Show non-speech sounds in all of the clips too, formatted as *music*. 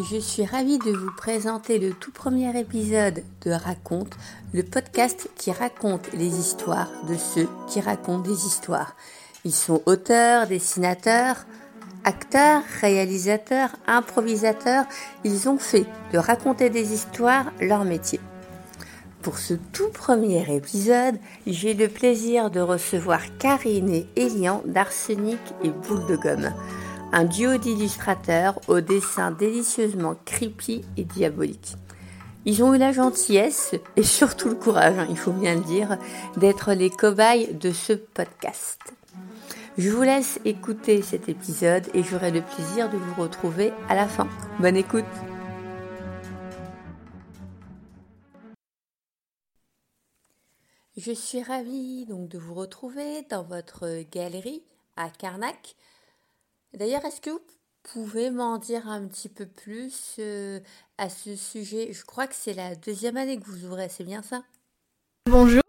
Je suis ravie de vous présenter le tout premier épisode de Raconte, le podcast qui raconte les histoires de ceux qui racontent des histoires. Ils sont auteurs, dessinateurs, acteurs, réalisateurs, improvisateurs. Ils ont fait de raconter des histoires leur métier. Pour ce tout premier épisode, j'ai le plaisir de recevoir Karine et Elian d'Arsenic et Boule de Gomme un duo d'illustrateurs au dessin délicieusement creepy et diabolique. Ils ont eu la gentillesse et surtout le courage, hein, il faut bien le dire, d'être les cobayes de ce podcast. Je vous laisse écouter cet épisode et j'aurai le plaisir de vous retrouver à la fin. Bonne écoute Je suis ravie donc de vous retrouver dans votre galerie à Carnac D'ailleurs, est-ce que vous pouvez m'en dire un petit peu plus euh, à ce sujet? Je crois que c'est la deuxième année que vous ouvrez, c'est bien ça? Bonjour.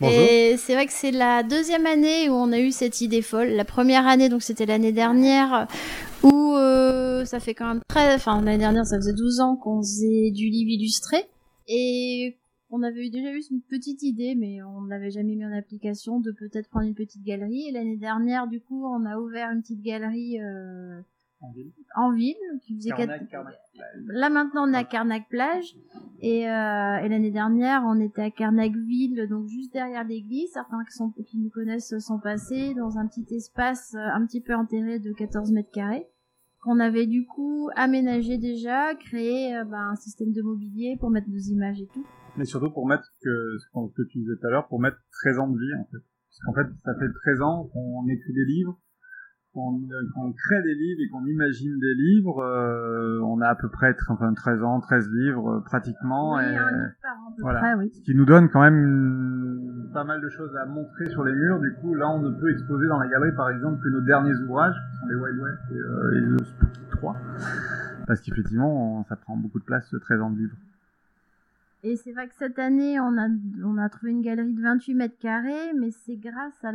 Et c'est vrai que c'est la deuxième année où on a eu cette idée folle. La première année, donc c'était l'année dernière, où euh, ça fait quand même très... Enfin, l'année dernière, ça faisait 12 ans qu'on faisait du livre illustré. Et on avait déjà eu une petite idée, mais on l'avait jamais mis en application, de peut-être prendre une petite galerie. Et l'année dernière, du coup, on a ouvert une petite galerie euh, en ville, en ville qui faisait Carnac, Là maintenant, on est à Carnac plage, et, euh, et l'année dernière, on était à Carnac ville, donc juste derrière l'église. Certains qui, sont, qui nous connaissent sont passés dans un petit espace euh, un petit peu enterré de 14 mètres carrés qu'on avait du coup aménagé déjà, créé euh, bah, un système de mobilier pour mettre nos images et tout mais surtout pour mettre que ce que tu disais tout à l'heure, pour mettre 13 ans de vie en fait. Parce qu'en fait, ça fait 13 ans qu'on écrit des livres, qu'on crée des livres et qu'on imagine des livres. Euh, on a à peu près enfin, 13 ans, 13 livres euh, pratiquement. Oui, et, an, voilà. Près, oui. Ce qui nous donne quand même pas mal de choses à montrer sur les murs. Du coup, là, on ne peut exposer dans la galerie, par exemple, que nos derniers ouvrages, qui sont les Wild West et, euh, et le Spooky 3. Parce qu'effectivement, ça prend beaucoup de place, 13 ans de livres. Et c'est vrai que cette année, on a, on a trouvé une galerie de 28 mètres carrés, mais c'est grâce à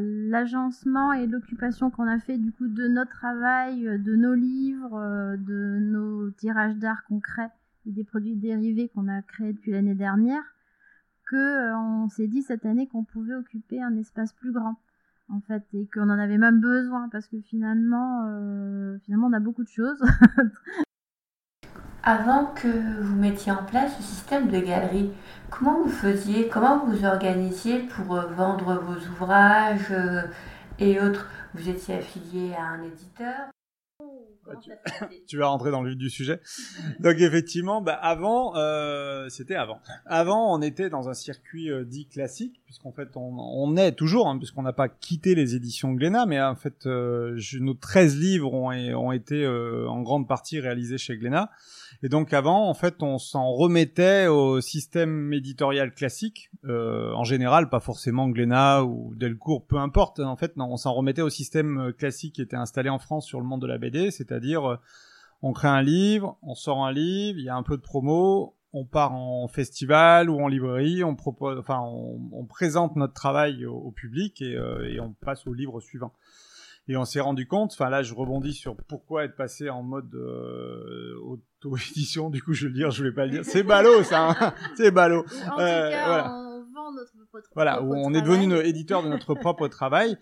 l'agencement et l'occupation qu'on a fait du coup de notre travail, de nos livres, de nos tirages d'art concrets et des produits dérivés qu'on a créés depuis l'année dernière, que euh, on s'est dit cette année qu'on pouvait occuper un espace plus grand en fait et qu'on en avait même besoin parce que finalement euh, finalement on a beaucoup de choses *laughs* Avant que vous mettiez en place ce système de galerie, comment vous faisiez, comment vous organisiez pour euh, vendre vos ouvrages euh, et autres? Vous étiez affilié à un éditeur? Bah, *laughs* tu, vas rentrer dans le vif du sujet. Donc effectivement, bah, avant, euh, c'était avant. Avant, on était dans un circuit dit classique, puisqu'en fait, on, est toujours, hein, puisqu'on n'a pas quitté les éditions Glénat, mais en fait, nos 13 livres ont, ont été en grande partie réalisés chez Glénat. Et donc avant, en fait, on s'en remettait au système éditorial classique, euh, en général, pas forcément Glénat ou Delcourt, peu importe. En fait, non, on s'en remettait au système euh, classique qui était installé en France sur le monde de la BD, c'est-à-dire euh, on crée un livre, on sort un livre, il y a un peu de promo, on part en festival ou en librairie, on propose, enfin, on, présente notre travail au, public et, et on passe au livre suivant. Et on s'est rendu compte, enfin là je rebondis sur pourquoi être passé en mode euh, auto-édition, *laughs* du coup je vais le dire, je vais pas le dire, c'est ballot ça, hein. *laughs* C'est ballot. En euh, tout cas, voilà. on vend notre propre Voilà, où on est devenu éditeur de notre propre *laughs* travail.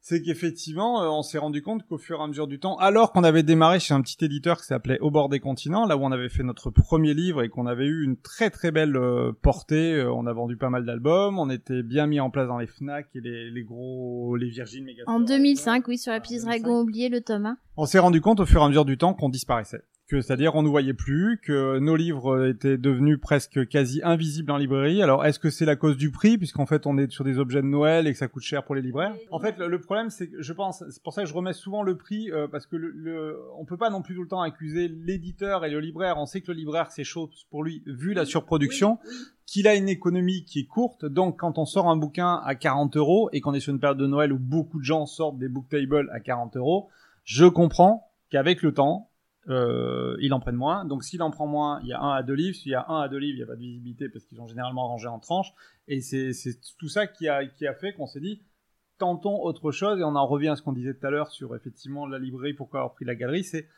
C'est qu'effectivement, euh, on s'est rendu compte qu'au fur et à mesure du temps, alors qu'on avait démarré chez un petit éditeur qui s'appelait Au bord des continents, là où on avait fait notre premier livre et qu'on avait eu une très très belle euh, portée, euh, on a vendu pas mal d'albums, on était bien mis en place dans les Fnac et les, les gros, les Virgin En 2005, oui, sur la piste Dragon oublié, le Thomas. On s'est rendu compte au fur et à mesure du temps qu'on disparaissait que c'est-à-dire on nous voyait plus, que nos livres étaient devenus presque quasi invisibles en librairie. Alors est-ce que c'est la cause du prix, puisqu'en fait on est sur des objets de Noël et que ça coûte cher pour les libraires? En fait, le, problème c'est que je pense, c'est pour ça que je remets souvent le prix, euh, parce que le, le, on peut pas non plus tout le temps accuser l'éditeur et le libraire. On sait que le libraire c'est chaud pour lui vu la surproduction. qu'il a une économie qui est courte, donc quand on sort un bouquin à 40 euros et qu'on est sur une période de Noël où beaucoup de gens sortent des book tables à 40 euros, je comprends qu'avec le temps, euh, il en prenne moins. Donc s'il en prend moins, il y a un à deux livres. S'il y a un à deux livres, il n'y a pas de visibilité parce qu'ils sont généralement rangés en tranches. Et c'est tout ça qui a, fait qu'on s'est dit, tentons autre chose. Et on en revient à ce qu'on disait tout à l'heure sur effectivement la librairie, pourquoi avoir pris la galerie. C'est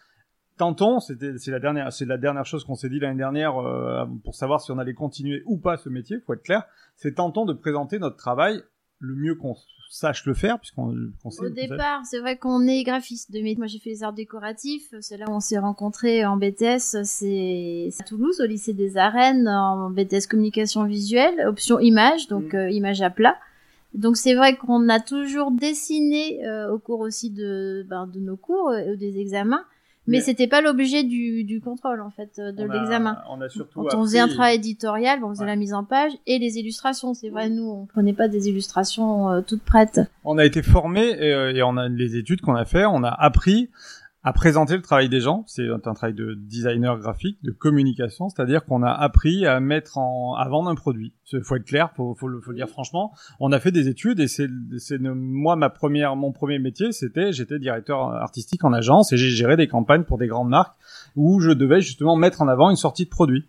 tentons, c'est la dernière la dernière chose qu'on s'est dit l'année dernière euh, pour savoir si on allait continuer ou pas ce métier, faut être clair. C'est tentons de présenter notre travail le mieux qu'on sache le faire puisqu'on sait. Au départ, c'est vrai qu'on est graphiste de métier. Moi, j'ai fait les arts décoratifs. C'est là où on s'est rencontrés en BTS. C'est à Toulouse, au lycée des Arènes, en BTS communication visuelle, option image, donc mm. euh, image à plat. Donc c'est vrai qu'on a toujours dessiné euh, au cours aussi de, ben, de nos cours et des examens. Mais, c'était pas l'objet du, du contrôle en fait de l'examen. On a surtout Quand on faisait un travail éditorial, on faisait la mise en page et les illustrations. C'est vrai, nous on prenait pas des illustrations euh, toutes prêtes. On a été formés et, euh, et on a les études qu'on a fait, on a appris à présenter le travail des gens. C'est un travail de designer graphique, de communication, c'est-à-dire qu'on a appris à mettre en, à vendre un produit. Il faut être clair, faut, faut, le, faut le dire franchement. On a fait des études et c'est, c'est moi ma première, mon premier métier, c'était, j'étais directeur artistique en agence et j'ai géré des campagnes pour des grandes marques où je devais justement mettre en avant une sortie de produit.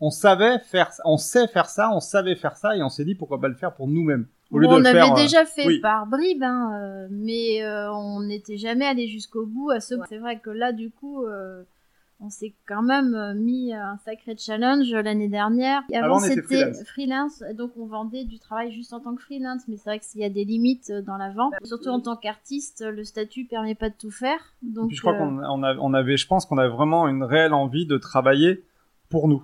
On savait faire, on sait faire ça, on savait faire ça et on s'est dit pourquoi pas le faire pour nous-mêmes on avait déjà fait par bribes, hein, euh, mais euh, on n'était jamais allé jusqu'au bout. À ce... C'est vrai que là, du coup, euh, on s'est quand même mis un sacré challenge l'année dernière. Avant, c'était freelance. donc on vendait du travail juste en tant que freelance, mais c'est vrai qu'il y a des limites dans la vente. Surtout en tant qu'artiste, le statut permet pas de tout faire. Donc, je crois qu'on on avait, je pense qu'on avait vraiment une réelle envie de travailler pour nous.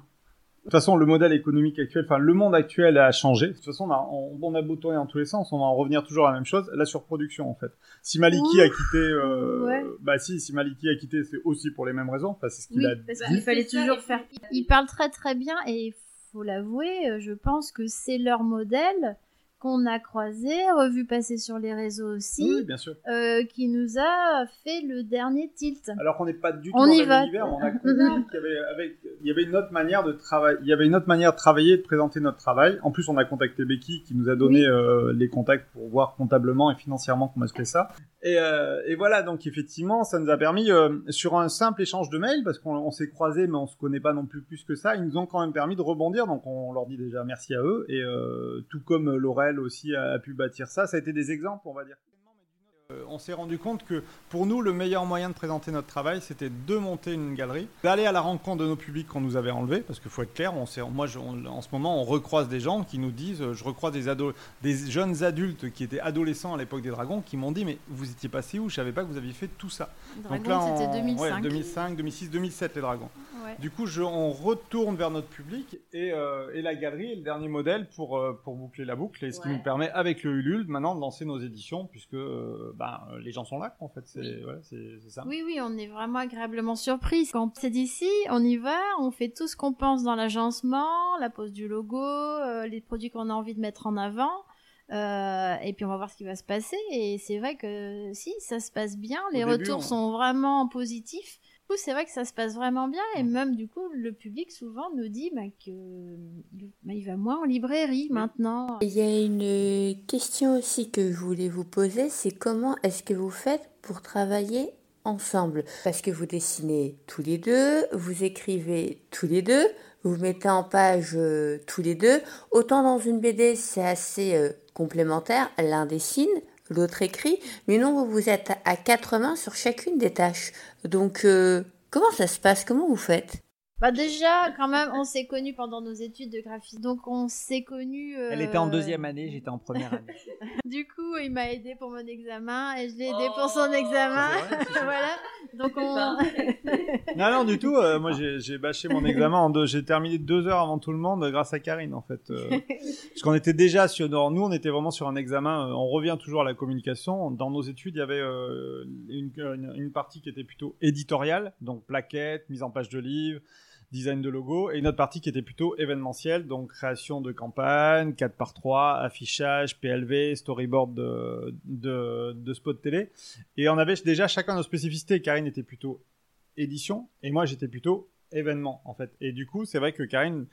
De toute façon, le modèle économique actuel, enfin, le monde actuel a changé. De toute façon, on a, on, a beau tourner dans tous les sens, on va en revenir toujours à la même chose, la surproduction, en fait. Si Maliki a quitté, euh, bah si, si Maliki a quitté, c'est aussi pour les mêmes raisons. Enfin, c'est ce qu'il a parce Il fallait toujours faire. Il parle très très bien et faut l'avouer, euh, je pense que c'est leur modèle qu'on a croisé, revu passer sur les réseaux aussi, bien sûr. Euh, qui nous a fait le dernier tilt. Alors qu'on n'est pas du tout on dans l'univers, on a *laughs* compris qu'il y avait, il y avait une autre manière de travailler, il y avait une autre manière de travailler, de présenter notre travail. En plus, on a contacté Becky qui nous a donné euh, les contacts pour voir comptablement et financièrement comment se fait ça. Et, euh, et, voilà, donc effectivement, ça nous a permis, sur un simple échange de mails, parce qu'on s'est croisés, mais on se connaît pas non plus plus que ça, ils nous ont quand même permis de rebondir, donc on leur dit déjà merci à eux, et tout comme Laurel aussi a, pu bâtir ça, ça a été des exemples, on va dire. Euh, on s'est rendu compte que pour nous, le meilleur moyen de présenter notre travail, c'était de monter une galerie, d'aller à la rencontre de nos publics qu'on nous avait enlevés, parce qu'il faut être clair, on moi en ce moment, on recroise des gens qui nous disent, je recroise des, des jeunes adultes qui étaient adolescents à l'époque des Dragons, qui m'ont dit, mais vous étiez passé où Je savais pas que vous aviez fait tout ça. Donc là, c'était 2005. 2005, 2006, 2007 les Dragons. Du coup, je, on retourne vers notre public et, euh, et, la galerie est le dernier modèle pour, euh, pour boucler la boucle, et ce qui nous permet, avec le Ulule, maintenant de lancer nos éditions, puisque ben, les gens sont là, en fait. C'est ça. Oui, oui, on est vraiment agréablement surpris. Quand c'est d'ici, on y va, on fait tout ce qu'on pense dans l'agencement, la pose du logo, euh, les produits qu'on a envie de mettre en avant. Euh, et puis on va voir ce qui va se passer. Et c'est vrai que si ça se passe bien, les retours sont vraiment positifs coup, c'est vrai que ça se passe vraiment bien et même du coup, le public souvent nous dit bah, que bah, il va moins en librairie maintenant. Il y a une question aussi que je voulais vous poser, c'est comment est-ce que vous faites pour travailler ensemble? Parce que vous dessinez tous les deux, vous écrivez tous les deux, vous mettez en page euh, tous les deux. Autant dans une BD, c'est assez euh, complémentaire, l'un dessine, l'autre écrit, mais non, vous, êtes à quatre mains sur chacune des tâches. Donc, euh, comment ça se passe? Comment vous faites? Bah déjà, quand même, on s'est connus pendant nos études de graphisme. Donc on s'est connus. Elle était en deuxième année, j'étais en première année. *laughs* du coup, il m'a aidé pour mon examen et je l'ai aidé pour son oh, examen. *laughs* voilà. Donc on. *laughs* non, non, du tout. Euh, moi, j'ai bâché mon examen en deux. J'ai terminé deux heures avant tout le monde grâce à Karine, en fait. Euh. parce qu'on était déjà sur. Nous, on était vraiment sur un examen. Euh, on revient toujours à la communication. Dans nos études, il y avait une, une, une partie qui était plutôt éditoriale, donc plaquettes, mise en page de livres design de logo, et une autre partie qui était plutôt événementielle, donc création de campagne, 4 par 3 affichage, PLV, storyboard de, de, télé. Et on avait déjà chacun nos spécificités. Karine était plutôt édition, et moi j'étais plutôt événement, en fait. Et du coup, c'est vrai que Karine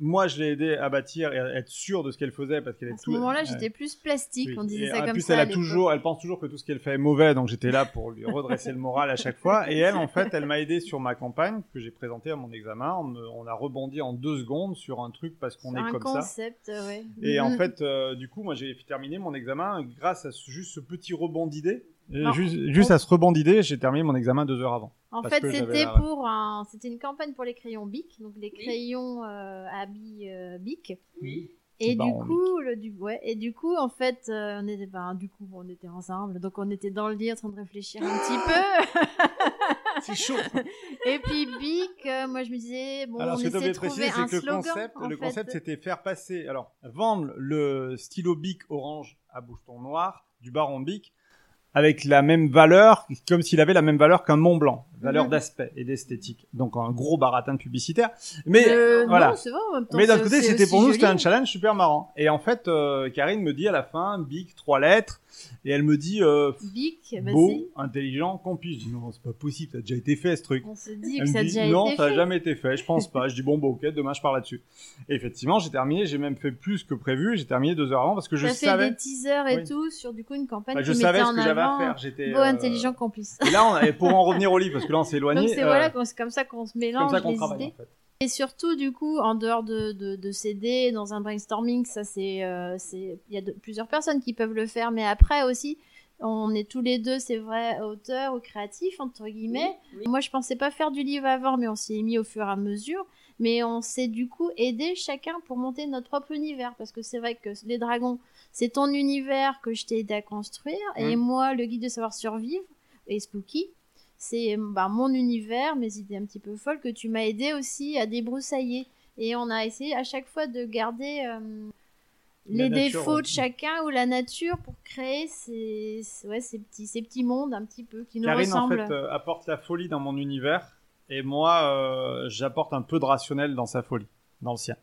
moi, je l'ai aidé à bâtir et à être sûr de ce qu'elle faisait parce qu'elle est. À ce moment-là, j'étais plus plastique, on disait ça comme plus, ça. Elle a toujours, elle pense toujours que tout ce qu'elle fait est mauvais, donc j'étais là pour lui redresser le moral à chaque fois. Et elle, en fait, elle m'a aidé sur ma campagne que j'ai présentée à mon examen. On, a rebondi en deux secondes sur un truc parce qu'on est comme concept, ça. Et en fait, euh, du coup, moi, j'ai terminé mon examen grâce à juste ce petit rebond d'idées juste, à ce rebond d'idées, j'ai terminé mon examen deux heures avant. En fait, c'était pour un, c'était une campagne pour les crayons Bic, donc les crayons euh, à billes euh, Bic. Oui. Et du coup, le, du, ouais, et du coup, en fait, euh, on était, ben, du coup, on était ensemble, donc on était dans le lit en train de réfléchir un petit peu. *laughs* c'est chaud. *laughs* et puis Bic, moi je me disais, bon, alors, on ce que de trouver un que slogan. Le concept, le concept, c'était faire passer, alors, vendre le stylo Bic orange à bouton noir du baron Bic avec la même valeur, comme s'il avait la même valeur qu'un Mont Blanc, valeur d'aspect et d'esthétique. Donc un gros baratin publicitaire. Mais euh, voilà. vrai, Mais d'un côté, c'était pour nous, c'était un challenge super marrant. Et en fait, euh, Karine me dit à la fin, big, trois lettres, et elle me dit euh, Bic, beau, intelligent, complice. Je dis non, c'est pas possible, ça a déjà été fait ce truc. On se dit que ça a déjà non, été ça a jamais été fait, je pense pas. Je dis bon, bon, ok, demain je parle là-dessus. Et effectivement, j'ai terminé, j'ai même fait plus que prévu, j'ai terminé deux heures avant parce que je savais. fait des teasers et tout sur du coup une campagne bah, je savais ce que j'avais à faire. J'étais beau, euh, intelligent, complice. Et là, on, pour en revenir au livre, parce que *laughs* c'est voilà, euh, c'est comme ça qu'on se mélange comme ça les travaille, idées. En fait. Et surtout, du coup, en dehors de, de, de CD, dans un brainstorming, ça c'est, euh, c'est, il y a de, plusieurs personnes qui peuvent le faire, mais après aussi, on est tous les deux, c'est vrai, auteurs ou créatifs, entre guillemets. Moi, je pensais pas faire du livre avant, mais on s'y est mis au fur et à mesure. Mais on s'est du coup aidé chacun pour monter notre propre univers. Parce que c'est vrai que les dragons, c'est ton univers que je t'ai aidé à construire. Et moi, le guide de savoir survivre, et Spooky, c'est bah, mon univers, mes idées un petit peu folles, que tu m'as aidé aussi à débroussailler. Et on a essayé à chaque fois de garder. Euh, les défauts de chacun ou la nature pour créer ces, ouais, ces, petits, ces petits mondes un petit peu qui nous Karine, ressemblent. en fait, euh, apporte la folie dans mon univers et moi, euh, j'apporte un peu de rationnel dans sa folie, dans le sien.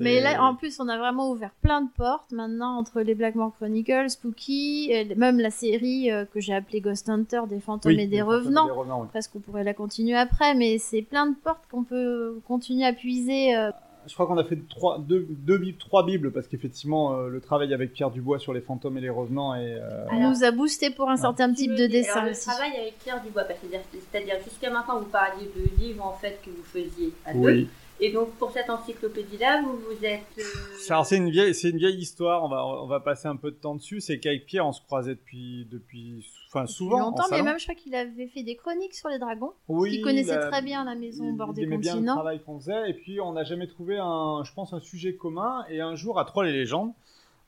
Mais là, en plus, on a vraiment ouvert plein de portes maintenant entre les Blackmore Chronicles, Spooky, et même la série euh, que j'ai appelée Ghost Hunter des fantômes et des revenants. Parce qu'on pourrait la continuer après, mais c'est plein de portes qu'on peut continuer à puiser je crois qu'on a fait trois, deux, deux bibles, trois bibles parce qu'effectivement euh, le travail avec Pierre Dubois sur les fantômes et les revenants et euh... nous a boosté pour un certain type de dessin alors, Le travail avec Pierre Dubois, c'est-à-dire jusqu'à maintenant vous parliez de livres en fait que vous faisiez à deux. Et donc pour cette encyclopédie-là, vous vous êtes. Euh... c'est une vieille, c'est une vieille histoire. On va, on va passer un peu de temps dessus. C'est qu'avec Pierre, on se croisait depuis, depuis, enfin souvent. longtemps, mais même je crois qu'il avait fait des chroniques sur les dragons. Oui. Il connaissait très bien la maison au bord des continents. Il bien le travail qu'on faisait. Et puis on n'a jamais trouvé un, je pense, un sujet commun. Et un jour, à Troll et légendes,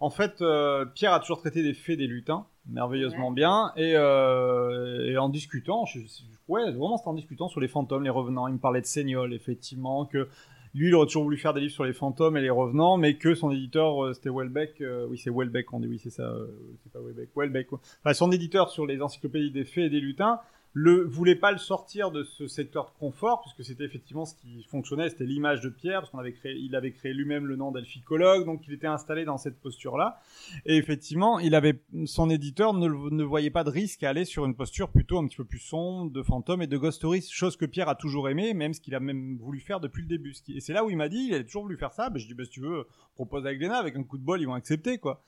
en fait, euh, Pierre a toujours traité des fées des lutins merveilleusement bien. Et, euh, et, en discutant, je, ouais, vraiment, c'était en discutant sur les fantômes, les revenants. Il me parlait de Seignol, effectivement, que lui, il aurait toujours voulu faire des livres sur les fantômes et les revenants, mais que son éditeur, euh, c'était Welbeck. Euh, oui, c'est Welbeck, on dit, oui, c'est ça. Euh, c'est pas Welbeck. Welbeck. Enfin, son éditeur sur les encyclopédies des fées et des lutins le voulait pas le sortir de ce secteur de confort puisque c'était effectivement ce qui fonctionnait c'était l'image de Pierre parce qu'on avait créé il avait créé lui-même le nom d'alphicologue donc il était installé dans cette posture là et effectivement il avait son éditeur ne, ne voyait pas de risque à aller sur une posture plutôt un petit peu plus sombre de fantôme et de ghost stories chose que Pierre a toujours aimé même ce qu'il a même voulu faire depuis le début. Et c'est là où il m'a dit il a toujours voulu faire ça ben, je dis ben, si tu veux propose avec Glénat avec un coup de bol ils vont accepter quoi.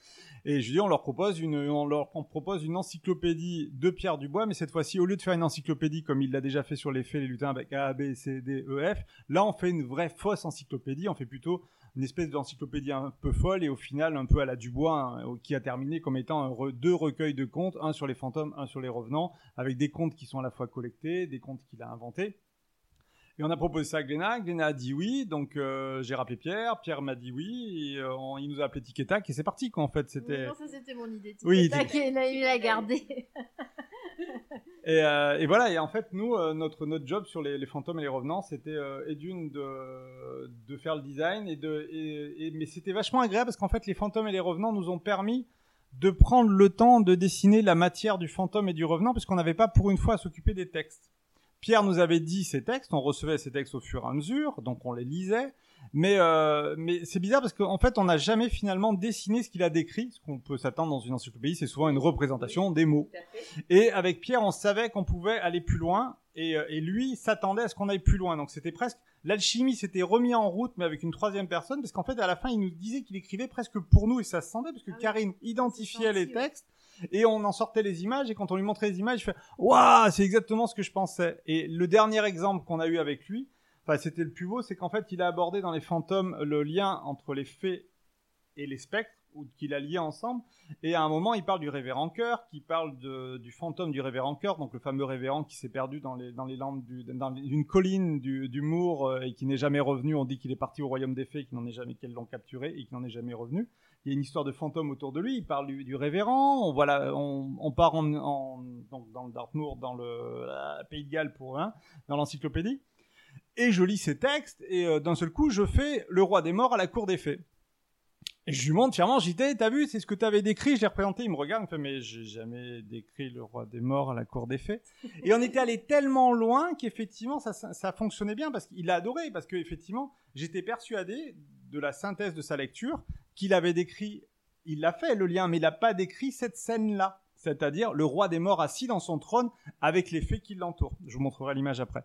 Et je dis on leur propose une on leur propose une encyclopédie de Pierre Dubois mais cette fois-ci au lieu de faire une encyclopédie comme il l'a déjà fait sur les faits, les lutins avec A, B, C, D, E, F. Là, on fait une vraie fausse encyclopédie. On fait plutôt une espèce d'encyclopédie un peu folle et au final un peu à la Dubois hein, qui a terminé comme étant deux recueils de contes, un sur les fantômes, un sur les revenants, avec des contes qui sont à la fois collectés, des contes qu'il a inventés. Et on a proposé ça à Glénat. Glénat a dit oui. Donc euh, j'ai rappelé Pierre. Pierre m'a dit oui. Et, euh, il nous a appelé Tic et Tac. Et c'est parti quoi en fait. C'était. non, ça c'était mon idée. Tic oui, et Tac. Il a gardé. *laughs* *laughs* Et, euh, et, voilà, et en fait, nous, euh, notre, notre job sur les, fantômes et les revenants, c'était euh, d'une de, de faire le design, et de, mais c'était vachement agréable parce qu'en fait, les fantômes et les revenants nous ont permis de prendre le temps de dessiner la matière du fantôme et du revenant, parce qu'on n'avait pas pour une fois à s'occuper des textes. Pierre nous avait dit ces textes, on recevait ces textes au fur et à mesure, donc on les lisait, mais, euh, mais c'est bizarre parce qu'en fait, on n'a jamais finalement dessiné ce qu'il a décrit. Ce qu'on peut s'attendre dans une encyclopédie, c'est souvent une représentation des mots. Et avec Pierre, on savait qu'on pouvait aller plus loin. Et, euh, et lui s'attendait à ce qu'on aille plus loin. Donc c'était presque l'alchimie s'était remis en route, mais avec une troisième personne, parce qu'en fait à la fin il nous disait qu'il écrivait presque pour nous et ça se sentait parce que ah Karine identifiait les textes et on en sortait les images et quand on lui montrait les images, il fait waouh, c'est exactement ce que je pensais. Et le dernier exemple qu'on a eu avec lui, enfin c'était le plus beau, c'est qu'en fait il a abordé dans les fantômes le lien entre les fées et les spectres ou qu'il a liés ensemble. Et à un moment, il parle du révérend cœur, qui parle du fantôme du révérend cœur, donc le fameux révérend qui s'est perdu dans les, dans les landes dans une colline du, du Mour euh, et qui n'est jamais revenu. On dit qu'il est parti au royaume des fées, qu'il n'en est jamais, qu'elles l'ont capturé et qu'il n'en est jamais revenu. Il y a une histoire de fantôme autour de lui. Il parle du, révérend. On, voilà, on, part donc dans le Dartmoor, dans le Pays de Galles pour un, dans l'encyclopédie. Et je lis ces textes et euh, d'un seul coup, je fais le roi des morts à la cour des fées. Et je lui montre fièrement, j'y t'as vu, c'est ce que tu avais décrit, je l'ai représenté, il me regarde, il me fait, mais j'ai jamais décrit le roi des morts à la cour des fées. Et on était allé tellement loin qu'effectivement, ça, ça, fonctionnait bien, parce qu'il a adoré, parce qu'effectivement, j'étais persuadé de la synthèse de sa lecture, qu'il avait décrit, il l'a fait le lien, mais il n'a pas décrit cette scène-là. C'est-à-dire le roi des morts assis dans son trône avec les fées qui l'entourent. Je vous montrerai l'image après.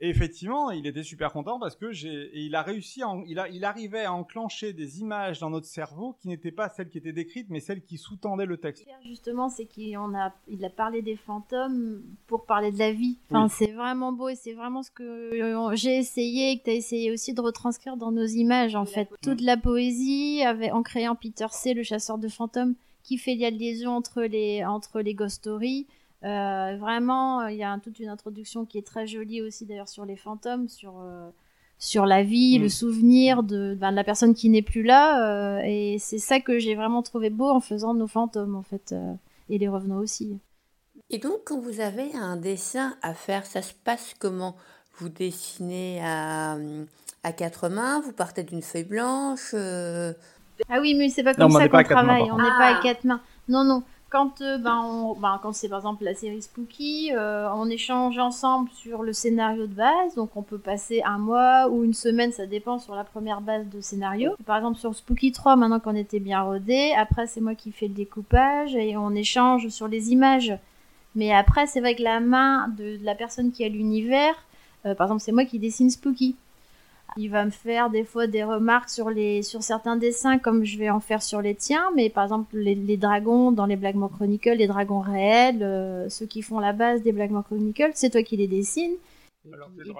Et effectivement, il était super content parce que j'ai, il a réussi, il, a, il arrivait à enclencher des images dans notre cerveau qui n'étaient pas celles qui étaient décrites, mais celles qui sous-tendaient le texte. Justement, c'est qu'il a, il a parlé des fantômes pour parler de la vie. Enfin, c'est vraiment beau et c'est vraiment ce que j'ai essayé et que tu as essayé aussi de retranscrire dans nos images, en fait. Toute la poésie, avait, en créant Peter C., le chasseur de fantômes, qui fait la liaison entre les, entre les ghost stories euh, vraiment, il y a toute une introduction qui est très jolie aussi d'ailleurs sur les fantômes, sur euh, sur la vie, le mm. souvenir de, ben, de, la personne qui n'est plus là. Euh, et c'est ça que j'ai vraiment trouvé beau en faisant nos fantômes en fait et les revenants aussi. Et donc, quand vous avez un dessin à faire, ça se passe comment? Vous dessinez à, à quatre mains, vous partez d'une feuille blanche Ah oui, mais c'est pas comme ça qu'on travaille, on n'est pas à quatre mains. Non, non quand, euh, ben, ben, quand c'est par exemple la série Spooky, euh, on échange ensemble sur le scénario de base, donc on peut passer un mois ou une semaine, ça dépend sur la première base de scénario. Par exemple sur Spooky 3, maintenant qu'on était bien rodé, après c'est moi qui fais le découpage et on échange sur les images. Mais après c'est que la main de, la personne qui a l'univers, euh, par exemple c'est moi qui dessine Spooky. Il va me faire des fois des remarques sur, les, sur certains dessins comme je vais en faire sur les tiens, mais par exemple les, dragons dans les Blackmore Chronicles, les dragons réels, euh, ceux qui font la base des Blackmore Chronicles, c'est toi qui les dessines. et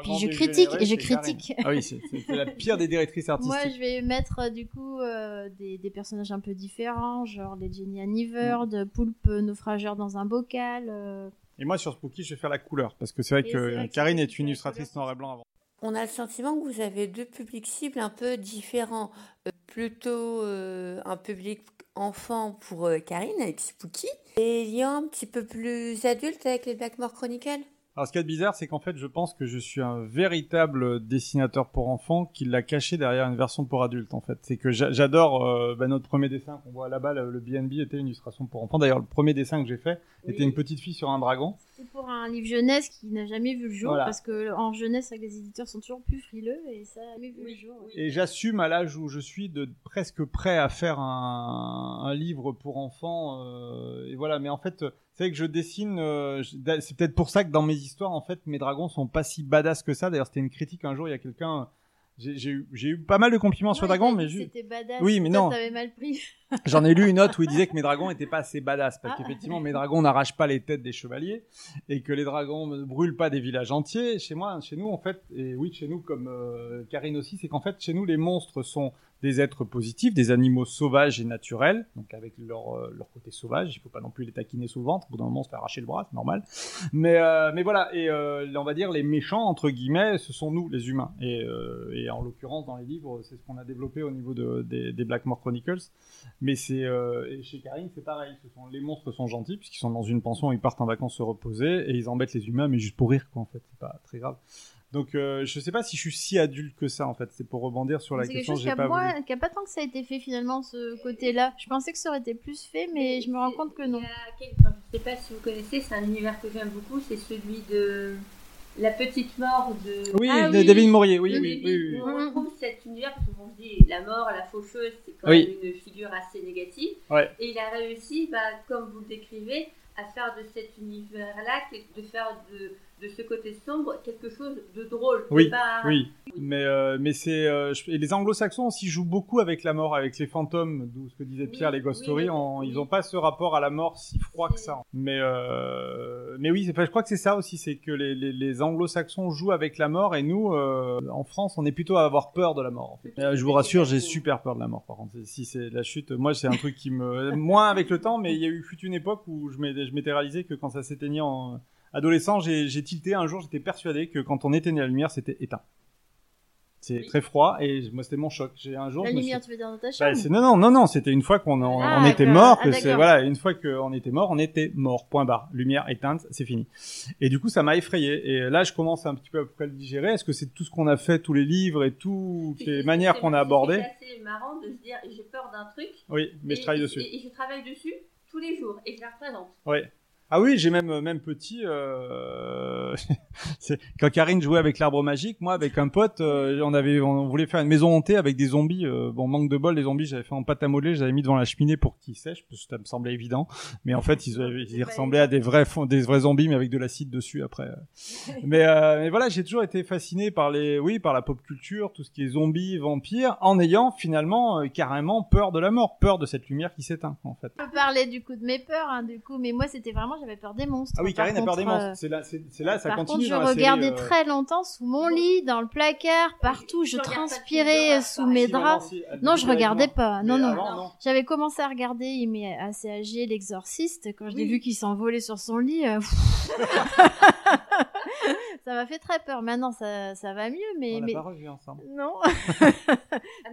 puis je critique, et je critique. Ah oui, c'est la pire des directrices artistiques. Moi, je vais mettre euh, du coup euh, des, des, personnages un peu différents, genre les Jenny Aniver, mm. de Poulpe naufrageur dans un bocal. Et moi, sur Spooky, je vais faire la couleur, parce que c'est vrai que Karine est une illustratrice noir et blanc avant on a le sentiment que vous avez deux publics cibles un peu différents. Euh, plutôt euh, un public enfant pour euh, Karine avec Spooky et y a un petit peu plus adulte avec les Blackmore Chronicles. Alors, ce qui est bizarre, c'est qu'en fait, je pense que je suis un véritable dessinateur pour enfants qui l'a caché derrière une version pour adultes, en fait. C'est que j'adore euh, bah, notre premier dessin qu'on voit là-bas, le BNB était une illustration pour enfants. D'ailleurs, le premier dessin que j'ai fait était une petite fille sur un dragon. C'est pour un livre jeunesse qui n'a jamais vu le jour, parce que en jeunesse, les éditeurs sont toujours plus frileux, et ça n'a jamais vu le jour. Et j'assume à l'âge où je suis de presque prêt à faire un, un livre pour enfants. Euh, et voilà, mais en fait c'est que je dessine. Euh, c'est peut-être pour ça que dans mes histoires, en fait, mes dragons sont pas si badass que ça. D'ailleurs, c'était une critique un jour. Il y a quelqu'un. J'ai eu, eu, pas mal de compliments sur Dragon, mais c'était badass. Oui, mais non. mal pris. *laughs* J'en ai lu une note où il disait que mes dragons *laughs* étaient pas assez badass parce ah. qu'effectivement mes dragons n'arrachent pas les têtes des chevaliers et que les dragons ne brûlent pas des villages entiers. Chez moi, chez nous en fait, et oui, chez nous comme euh, Karine aussi, c'est qu'en fait chez nous les monstres sont des êtres positifs, des animaux sauvages et naturels, donc avec leur, euh, leur côté sauvage. Il faut pas non plus les taquiner sous le ventre. Au bout d'un moment, on se fait arracher le bras, c'est normal. Mais, euh, mais voilà, et euh, on va dire les méchants, entre guillemets, ce sont nous, les humains. Et, en l'occurrence, dans les livres, c'est ce qu'on a développé au niveau de, des, des Blackmore Chronicles. Mais c'est chez Karine, c'est pareil. Les monstres sont gentils, puisqu'ils sont dans une pension, ils partent en vacances se reposer, et ils embêtent les humains, mais juste pour rire, quoi, en fait. C'est pas très grave. Donc euh, je sais pas si je suis si adulte que ça en fait. C'est pour rebondir sur la question. C'est quelque chose qui a, pas tant que ça a été fait finalement ce côté-là. Je pensais que ça aurait été plus fait, mais je me rends compte que non. Je sais pas si vous connaissez, c'est un univers que j'aime beaucoup. C'est celui de la petite mort de. Oui, ah, de David Maurier. Oui, oui, oui, On retrouve cet univers parce qu'on se dit la mort, la faucheuse, c'est quand même une figure assez négative. Ouais. Et il a réussi, bah, comme vous le décrivez, à faire de cet univers-là, de faire de, de ce côté sombre quelque chose de drôle. Oui, oui. Mais, euh, mais c'est euh, et les anglo-saxons aussi jouent beaucoup avec la mort, avec les fantômes, d'où ce que disait Pierre, les ghost stories, ils n'ont pas ce rapport à la mort si froid que ça. Mais, euh, mais oui, je crois que c'est ça aussi, c'est que les, anglo-saxons jouent avec la mort et nous, en France, on est plutôt à avoir peur de la mort. En fait. je vous rassure, j'ai super peur de la mort par contre. Si c'est la chute, moi c'est un truc qui me... *laughs* Moins avec le temps, mais il y a eu fut une époque où je m'étais réalisé que quand ça s'éteignait en adolescent, j'ai tilté un jour, j'étais persuadé que quand on éteignait la lumière, c'était éteint. C'est très froid et moi c'était mon choc. J'ai un jour. La lumière, tu veux dire dans ta bah, chambre Non, non, non, non. C'était une fois qu'on on, ah, était mort, que ah, voilà, une fois qu'on était mort, on était mort. Point barre. Lumière éteinte, c'est fini. Et du coup, ça m'a effrayé. Et là, je commence un petit peu à peu près le digérer. Est-ce que c'est tout ce qu'on a fait, tous les livres et toutes les manières qu'on a abordées C'est marrant de se dire, j'ai peur d'un truc. Oui, mais je travaille dessus. Et, et, je travaille dessus tous les jours et je la représente. Oui. Ah oui, j'ai même même petit. Euh... *laughs* quand Karine jouait avec l'arbre magique, moi avec un pote, euh, on avait on voulait faire une maison hantée avec des zombies. Euh, bon, manque de bol, les zombies, j'avais fait en pâte à modeler, j'avais mis devant la cheminée pour qu'ils sèchent, parce que ça me semblait évident. Mais en fait, ils, ils ressemblaient à des vrais des vrais zombies, mais avec de l'acide dessus après. *laughs* mais, euh, mais voilà, j'ai toujours été fasciné par les, oui, par la pop culture, tout ce qui est zombies, vampires, en ayant finalement carrément peur de la mort, peur de cette lumière qui s'éteint en fait. On peut parler du coup de mes peurs, hein, du coup, mais moi c'était vraiment j'avais peur des monstres. Ah oui, Karine a peur des monstres. C'est là, c'est là, ça par continue. Contre, je regardais euh. très longtemps sous mon lit, dans le placard, partout. Je transpirais sous mes draps. Non, je regardais pas. Non, non. J'avais commencé à regarder, il m'est assez âgé, l'exorciste. Quand je l'ai vu qu'il s'envolait sur son lit. Euh, *laughs* ça m'a fait très peur. Maintenant, ça, ça va mieux, mais. On mais... pas revu ensemble. Non. *laughs* ah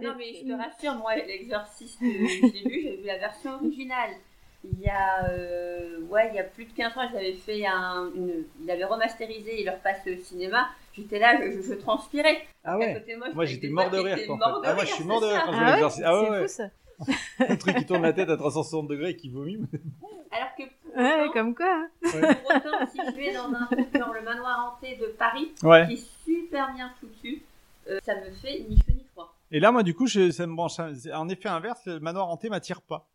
non, mais je te rassure, moi, l'exorciste, j'ai vu, j'ai vu la version originale il y a euh, ouais il y a plus de 15 ans j'avais fait un une, il avait remasterisé il leur passe au cinéma. J'étais là je, je, transpirais. Ah ouais. moi, j'étais mort de rire quand ah moi je suis mort de rire quand je l'exorcise ah ouais, c'est fou ça. Le truc qui tourne la tête à 360 degrés et qui vomit. Alors que ouais comme quoi hein. pour autant si je vais dans un truc genre le manoir hanté de Paris qui est super bien foutu euh, ça me fait ni chaud ni froid. Et là moi du coup je, ça me branche en effet inverse le manoir hanté m'attire pas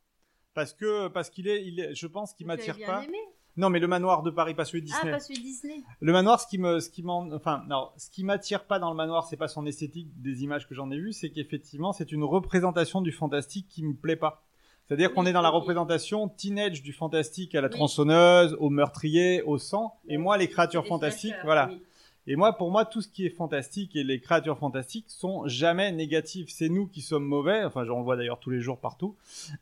parce que parce qu'il est, il est, je pense qu'il m'attire pas. Aimé. Non, mais le manoir de Paris, pas celui de Disney. Ah, pas celui de Disney. Le manoir, ce qui me, ce qui m'en, enfin, non, ce qui m'attire pas dans le manoir, c'est pas son esthétique des images que j'en ai vues, c'est qu'effectivement, c'est une représentation du fantastique qui me plaît pas. C'est-à-dire qu'on est dans la représentation teenage du fantastique à la tronçonneuse, au meurtrier, au sang, et moi, les créatures fantastiques, voilà. Et moi, pour moi, tout ce qui est fantastique et les créatures fantastiques sont jamais négatives. C'est nous qui sommes mauvais. Enfin, j'en vois d'ailleurs tous les jours partout.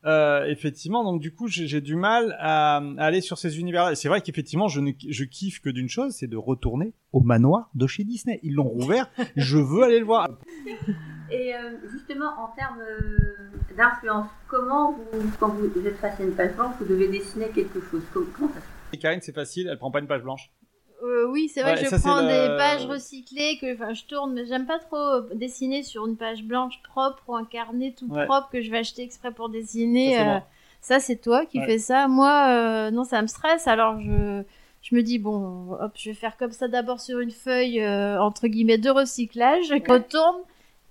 Euh, effectivement, donc du coup, j'ai du mal à, aller sur ces univers. Et c'est vrai qu'effectivement, je, ne, je kiffe que d'une chose, c'est de retourner au manoir de chez Disney. Ils l'ont rouvert. je veux aller le voir. Et euh, justement, en termes euh, d'influence, comment vous, quand vous êtes face à une page blanche, vous devez dessiner quelque chose? Comment ça se fait Karine, c'est facile. Elle prend pas une page blanche. Euh, oui, c'est vrai que je prends des pages recyclées, que je tourne, mais j'aime pas trop euh, dessiner sur une page blanche propre ou un carnet tout propre que je vais acheter exprès pour dessiner. Ça, c'est euh, toi qui fais ça. Moi, non, ça me stresse. Alors, je, je me dis, bon, hop, je vais faire comme ça d'abord sur une feuille, entre guillemets, de recyclage, je retourne.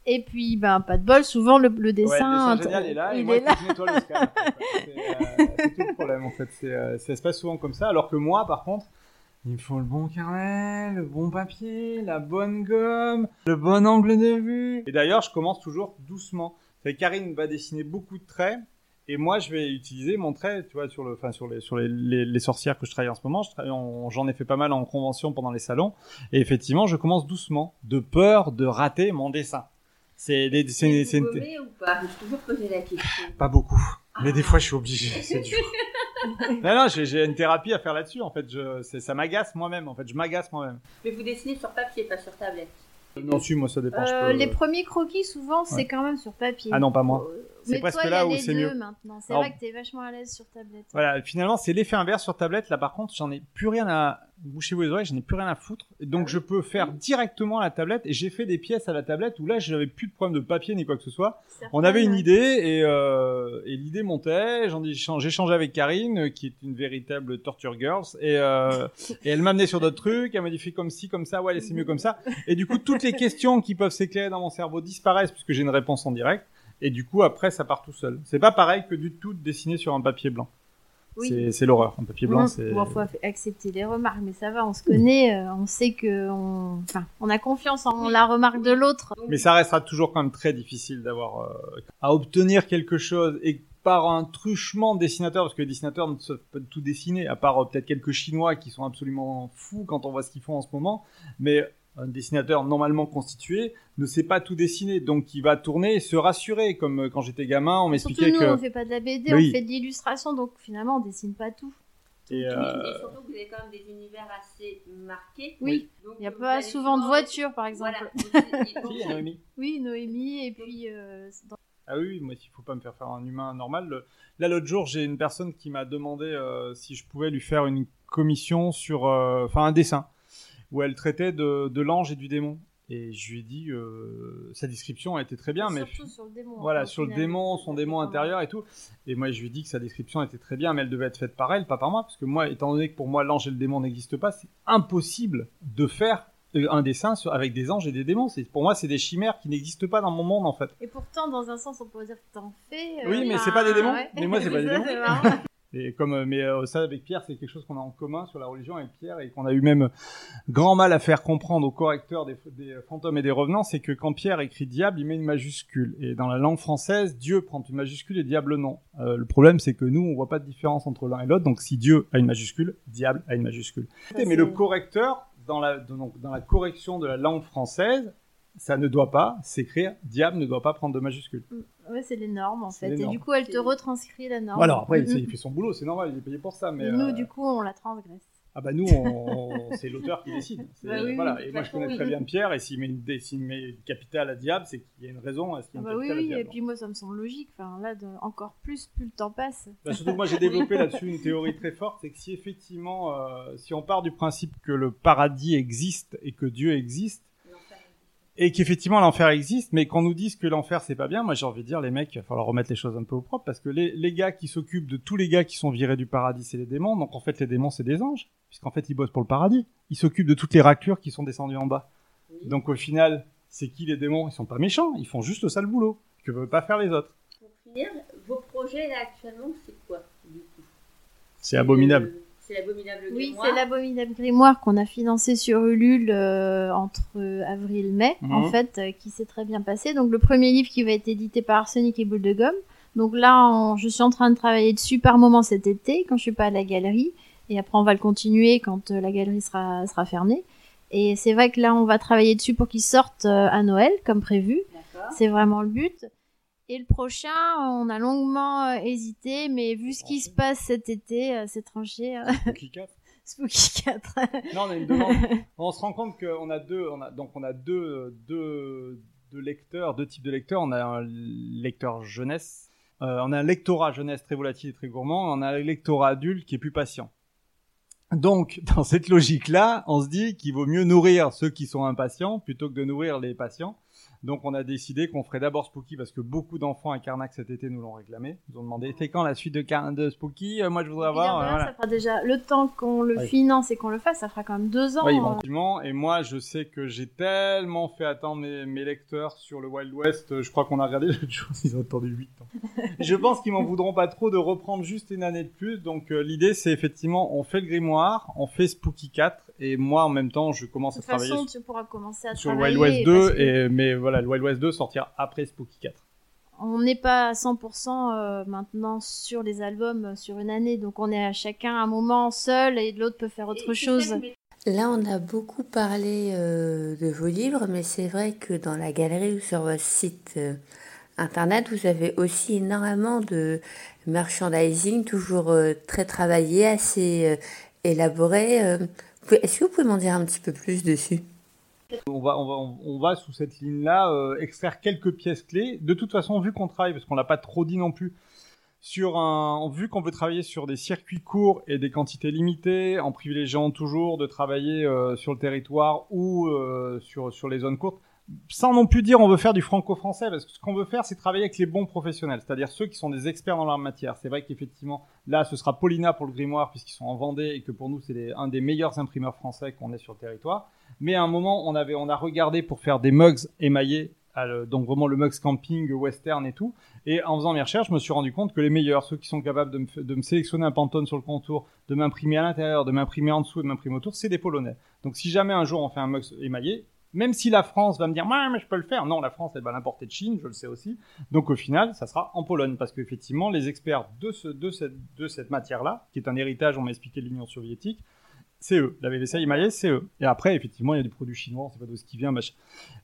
Et puis, ben, pas de bol, souvent le, le dessin. le dessin génial est là, il et moi, est là. *laughs* c'est tout le problème, en fait. ça se passe souvent comme ça, alors que moi, par contre, il me faut le bon carnet, le bon papier, la bonne gomme, le bon angle de vue. Et d'ailleurs, je commence toujours doucement. Karine va dessiner beaucoup de traits. Et moi, je vais utiliser mon trait, tu vois, sur le, enfin, sur les, sur les, les, sorcières que je travaille en ce moment. J'en ai fait pas mal en convention pendant les salons. Et effectivement, je commence doucement, de peur de rater mon dessin. C'est, c'est, c'est, ou pas? Je toujours poser la question. Pas beaucoup. Mais des fois, je suis obligé. *laughs* C'est dur. non, non, j'ai une thérapie à faire là-dessus. En fait, je, ça m'agace moi-même. En fait, je m'agace moi-même. Mais vous dessinez sur papier, pas sur tablette. Non, si, moi ça dépend. Euh, les premiers croquis, souvent, c'est quand même sur papier. Ah non, pas moi. Euh, c'est presque là où c'est mieux. maintenant. C'est vrai que t'es vachement à l'aise sur tablette. Voilà, finalement, c'est l'effet inverse sur tablette. Là, par contre, j'en ai plus rien à boucher vos oreilles, j'en ai plus rien à foutre. Et donc, ah je peux faire directement à la tablette. Et j'ai fait des pièces à la tablette où là, j'avais plus de problème de papier ni quoi que ce soit. On avait une idée et, euh, et l'idée montait. J'en ai changé avec Karine, qui est une véritable torture girls. Et, euh, et elle m'a amené sur d'autres trucs. Elle m'a dit fait comme ci, comme ça. Ouais, c'est mieux comme ça. Et du coup, toutes les questions qui peuvent s'éclairer dans mon cerveau disparaissent puisque j'ai une réponse en direct. Et du coup, après, ça part tout seul. C'est pas pareil que du tout de dessiner sur un papier blanc. Oui. C'est l'horreur. Un papier blanc, c'est. Il faut accepter les remarques, mais ça va, on se connaît, euh, on sait que on, enfin, on a confiance en la remarque de l'autre. Mais ça restera toujours quand même très difficile d'avoir euh, à obtenir quelque chose et par un truchement de dessinateur, parce que les dessinateurs ne peuvent pas tout dessiner, à part euh, peut-être quelques Chinois qui sont absolument fous quand on voit ce qu'ils font en ce moment, mais un dessinateur normalement constitué ne sait pas tout dessiner, donc il va tourner et se rassurer. Comme euh, quand j'étais gamin, on m'expliquait que. Surtout nous, on fait pas de la BD, on fait de l'illustration, donc finalement on dessine pas tout. Et, euh... surtout que vous avez quand même des univers assez marqués. Oui. il n'y a pas souvent de voitures, par exemple. Voilà. *laughs* Noémie. Oui, Noémie, et puis. Euh, ah oui, moi, il faut pas me faire faire un humain normal. Là, l'autre jour, j'ai une personne qui m'a demandé euh, si je pouvais lui faire une commission sur, enfin, un dessin où elle traitait de, de l'ange et du démon. Et je lui ai dit, euh, sa description a été très bien, mais surtout sur le démon. Voilà, sur le démon, son démon intérieur et tout. Et moi, je lui ai dit que sa description était très bien, mais elle devait être faite par elle, pas par moi, parce que moi, étant donné que pour moi l'ange et le démon n'existent pas, c'est impossible de faire euh, un dessin avec des anges et des démons. C'est pour moi, c'est des chimères qui n'existent pas dans mon monde en fait. Et pourtant, dans un sens, on pourrait dire que t'en fais. Euh, oui, mais c'est pas des démons. Mais moi, c'est pas des *laughs* démons. Et comme, euh, mais euh, ça, avec Pierre, c'est quelque chose qu'on a en commun sur la religion avec Pierre et qu'on a eu même grand mal à faire comprendre aux correcteurs des, des fantômes et des revenants, c'est que quand Pierre écrit diable, il met une majuscule. Et dans la langue française, Dieu prend une majuscule et diable non. Euh, le problème, c'est que nous, on voit pas de différence entre l'un et l'autre. Donc, si Dieu a une majuscule, diable a une majuscule. mais le correcteur, dans la, donc, dans la correction de la langue française, ça ne doit pas s'écrire diable ne doit pas prendre de majuscule. Ouais, c'est les normes en fait. Et du coup, elle te retranscrit la norme. Voilà, après, il fait son boulot, c'est normal, il est payé pour ça. Mais, nous, euh, du coup, on la transgresse. Ah bah nous, c'est l'auteur qui décide. *laughs* Bah voilà. et moi, je connais très bien Pierre, et s'il met une, met capitale à diable, c'est qu'il y a une raison à ce qu'il ah bah oui, oui, et puis moi, ça me semble logique. Enfin, là, encore plus, plus le temps passe. Bah, surtout moi, j'ai développé *laughs* là-dessus une théorie très forte, c'est que si effectivement, euh, si on part du principe que le paradis existe et que Dieu existe, et qu'effectivement l'enfer existe, mais qu'on nous dise que l'enfer c'est pas bien, moi j'ai envie de dire les mecs, il va falloir remettre les choses un peu au propre parce que les, les gars qui s'occupent de tous les gars qui sont virés du paradis, c'est les démons, donc en fait les démons c'est des anges, puisqu'en fait ils bossent pour le paradis, ils s'occupent de toutes les raclures qui sont descendues en bas. Donc au final, c'est qui les démons? Ils sont pas méchants, ils font juste le sale boulot que veulent pas faire les autres. Pour finir, vos projets là actuellement c'est quoi C'est abominable. C'est l'abominable grimoire. Oui, c'est l'abominable grimoire qu'on a financé sur Ulule euh, entre avril et mai, en mhm. fait, euh, qui s'est très bien passé. Donc le premier livre qui va être édité par Arsenic et Boule de Gomme. Donc là, je suis en train de travailler dessus par moment cet été, quand je suis pas à la galerie. Et après, on va le continuer quand euh, la galerie sera, sera fermée. Et c'est vrai que là, on va travailler dessus pour qu'il sorte à Noël, comme prévu. C'est vraiment le but. Et le prochain, on a longuement euh, hésité, mais vu ce qui se passe cet été, euh, c'est tranché. Euh. Spooky 4. *laughs* Spooky 4. non, on a une demande. *laughs* on se rend compte qu'on a deux, on a, donc on a deux, deux, deux lecteurs, deux types de lecteurs. On a un lecteur jeunesse, on a un lectorat jeunesse très volatile et très gourmand. On a un lectorat adulte qui est plus patient. Donc, *laughs* dans cette logique-là, on se dit qu'il vaut mieux nourrir ceux qui sont impatients plutôt que de nourrir les patients. Donc on a décidé qu'on ferait d'abord Spooky parce que beaucoup d'enfants à Carnac cet été nous l'ont réclamé. Ils ont demandé c'est quand la suite de, de Spooky? Euh, Moi je voudrais avoir. Euh, ça fera déjà le temps qu'on le finance et qu'on le fasse, ça fera quand même deux ans. Oui, hein. Et moi je sais que j'ai tellement fait attendre mes, lecteurs sur le Wild West. Je crois qu'on a regardé l'autre chose, *laughs* ils ont attendu 8 ans. *laughs* je pense qu'ils m'en voudront pas trop de reprendre juste une année de plus. Donc euh, l'idée c'est effectivement on fait le grimoire, on fait Spooky 4 et moi en même temps je commence à travailler. De toute façon tu pourras commencer à sur le Wild West 2 et mais voilà le Wild West 2 sortira après Spooky 4. On n'est pas à 100% euh, maintenant sur les albums euh, sur une année, donc on est à chacun un moment seul et l'autre peut faire autre chose. Là, on a beaucoup parlé euh, de vos livres, mais c'est vrai que dans la galerie ou sur votre site internet, vous avez aussi énormément de merchandising, toujours très travaillé, assez élaboré. Est-ce que vous pouvez m'en dire un petit peu plus dessus? On va, sous cette ligne-là euh, extraire quelques pièces clés. De toute façon, vu qu'on travaille, parce qu'on l'a pas trop dit non plus, sur un, vu qu'on veut travailler sur des circuits courts et des quantités limitées, en privilégiant toujours de travailler euh, sur le territoire ou euh, sur sur les zones courtes, sans non plus dire on veut faire du franco-français, parce que ce qu'on veut faire, c'est travailler avec les bons professionnels, c'est-à-dire ceux qui sont des experts dans leur matière. C'est vrai qu'effectivement, là, ce sera Paulina pour le grimoire, puisqu'ils sont en Vendée et que pour nous, c'est un des meilleurs imprimeurs français qu'on ait sur le territoire. Mais à un moment, on avait, on a regardé pour faire des mugs émaillés donc vraiment le Mux Camping, Western et tout. Et en faisant mes recherches, je me suis rendu compte que les meilleurs, ceux qui sont capables de me, sélectionner un Pantone sur le contour, de m'imprimer à l'intérieur, de m'imprimer en dessous et de m'imprimer autour, c'est des Polonais. Donc si jamais un jour on fait un Mux émaillé, même si la France va me dire, mais je peux le faire. Non, la France, elle va l'importer de Chine, je le sais aussi. Donc au final, ça sera en Pologne, parce qu'effectivement, les experts de, ce, de cette, de cette matière-là, qui est un héritage, on m'a expliqué, de l'Union soviétique, c'est eux. La VVC émaillée, c'est eux. Et après, effectivement, il y a des produits chinois, on sait pas d'où ce qui vient. Machin.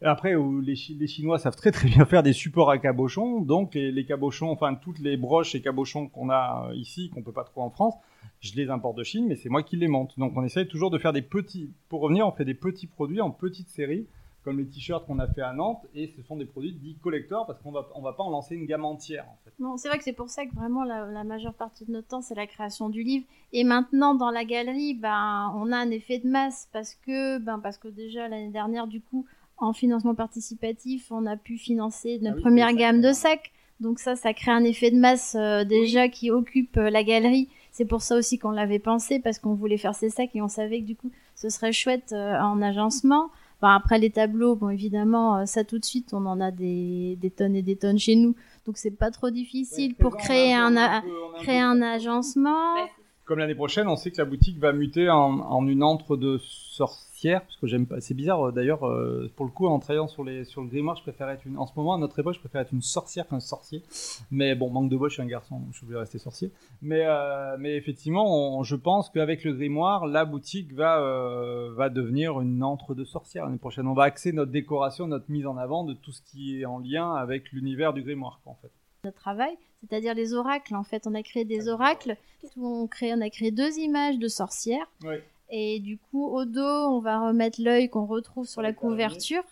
Après, les, Chinois savent très très bien faire des supports à cabochons. Donc, les, les cabochons, enfin, toutes les broches et cabochons qu'on a euh, ici, qu'on peut pas trouver en France, je les importe de Chine, mais c'est moi qui les monte. Donc, on essaye toujours de faire des petits, pour revenir, on fait des petits produits en petites séries comme les t-shirts qu'on a fait à Nantes, et ce sont des produits dits collector parce qu'on va, on va pas en lancer une gamme entière. En fait. Non, c'est vrai que c'est pour ça que vraiment la, majeure partie de notre temps c'est la création du livre. Et maintenant dans la galerie, ben on a un effet de masse parce que, ben parce que déjà l'année dernière du coup en financement participatif, on a pu financer notre ah première gamme de sacs. Donc ça, ça crée un effet de masse euh, déjà qui occupe euh, la galerie. C'est pour ça aussi qu'on l'avait pensé parce qu'on voulait faire ces sacs et on savait que du coup ce serait chouette euh, en agencement après les tableaux, bon évidemment, euh, ça tout de suite, on en a des, tonnes et des tonnes chez nous, donc c'est pas trop difficile pour créer un, créer un agencement. Comme l'année prochaine, on sait que la boutique va muter en, une entre de sorciers parce que j'aime pas. C'est bizarre euh, d'ailleurs, euh, pour le coup, en travaillant sur, sur le grimoire, je préfère être. En ce moment, à notre époque, je préfère être une sorcière qu'un sorcier. Mais bon, manque de bol, je suis un garçon, je de rester sorcier. Mais, euh, mais effectivement, je pense qu'avec le grimoire, la boutique va, va devenir une entre de sorcières l'année prochaine. On va axer notre décoration, notre mise en avant de tout ce qui est en lien avec l'univers du grimoire, en fait notre travail, c'est-à-dire les oracles. En fait, on a créé des oracles. On, crée, on a créé deux images de sorcières. Et du coup, au dos, on va remettre l'œil qu'on retrouve sur la couverture.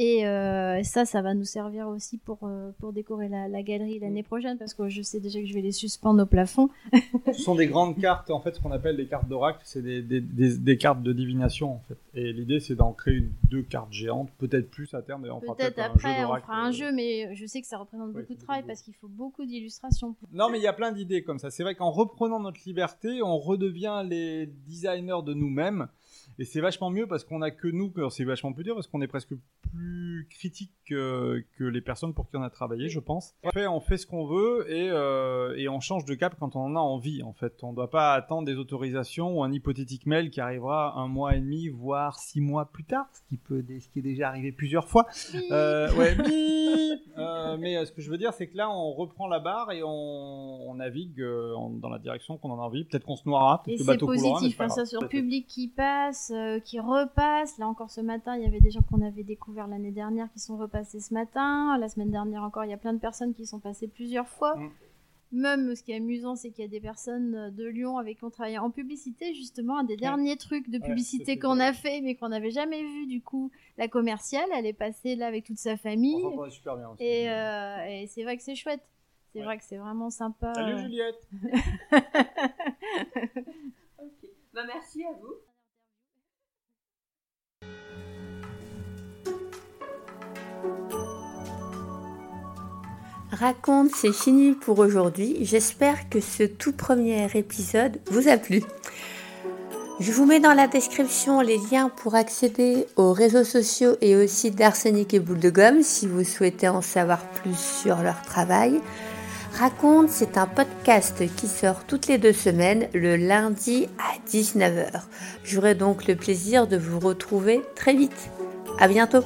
Et euh, ça, ça va nous servir aussi pour, euh, pour décorer la, la galerie l'année prochaine, parce que je sais déjà que je vais les suspendre au plafond. *laughs* ce sont des grandes cartes, en fait, ce qu'on appelle des cartes d'oracle, c'est des, des, des, cartes de divination, en fait. Et l'idée, c'est d'en créer deux cartes géantes, peut-être plus à terme, on peut-être après, on fera un jeu, mais je sais que ça représente beaucoup de travail, parce qu'il faut beaucoup d'illustrations. *laughs* Non, mais il y a plein d'idées comme ça. C'est vrai qu'en reprenant notre liberté, on redevient les designers de nous-mêmes. Et c'est vachement mieux parce qu'on a que nous, c'est vachement plus dur parce qu'on est presque plus critique que, que, les personnes pour qui on a travaillé, je pense. En fait, on fait ce qu'on veut et, euh, et on change de cap quand on en a envie. En fait, on ne doit pas attendre des autorisations ou un hypothétique mail qui arrivera un mois et demi, voire six mois plus tard, ce qui peut, ce qui est déjà arrivé plusieurs fois. Euh, ouais, *laughs* euh, mais ce que je veux dire, c'est que là, on reprend la barre et on, on navigue dans la direction qu'on en a envie. Peut-être qu'on se noiera, peut-être que le bateau positif, coulera. C'est positif, ça sur le public qui passe euh, qui repassent. Là encore ce matin, il y avait des gens qu'on avait découvert l'année dernière qui sont repassés ce matin. La semaine dernière encore, il y a plein de personnes qui sont passées plusieurs fois. Mm. Même ce qui est amusant, c'est qu'il y a des personnes de Lyon avec qui on travaille en publicité, justement, un des derniers trucs de publicité qu'on a fait, mais qu'on n'avait jamais vu, du coup, la commerciale, elle est passée là avec toute sa famille. super bien aussi. Et, euh, et c'est vrai que c'est chouette. C'est vrai que c'est vraiment sympa. Salut Juliette *laughs* bah, merci à vous. Raconte, c'est fini pour aujourd'hui. J'espère que ce tout premier épisode vous a plu. Je vous mets dans la description les liens pour accéder aux réseaux sociaux et au site d'Arsenic et Boule de Gomme si vous souhaitez en savoir plus sur leur travail. Raconte, c'est un podcast qui sort toutes les deux semaines, le lundi à 19h. J'aurai donc le plaisir de vous retrouver très vite. À bientôt!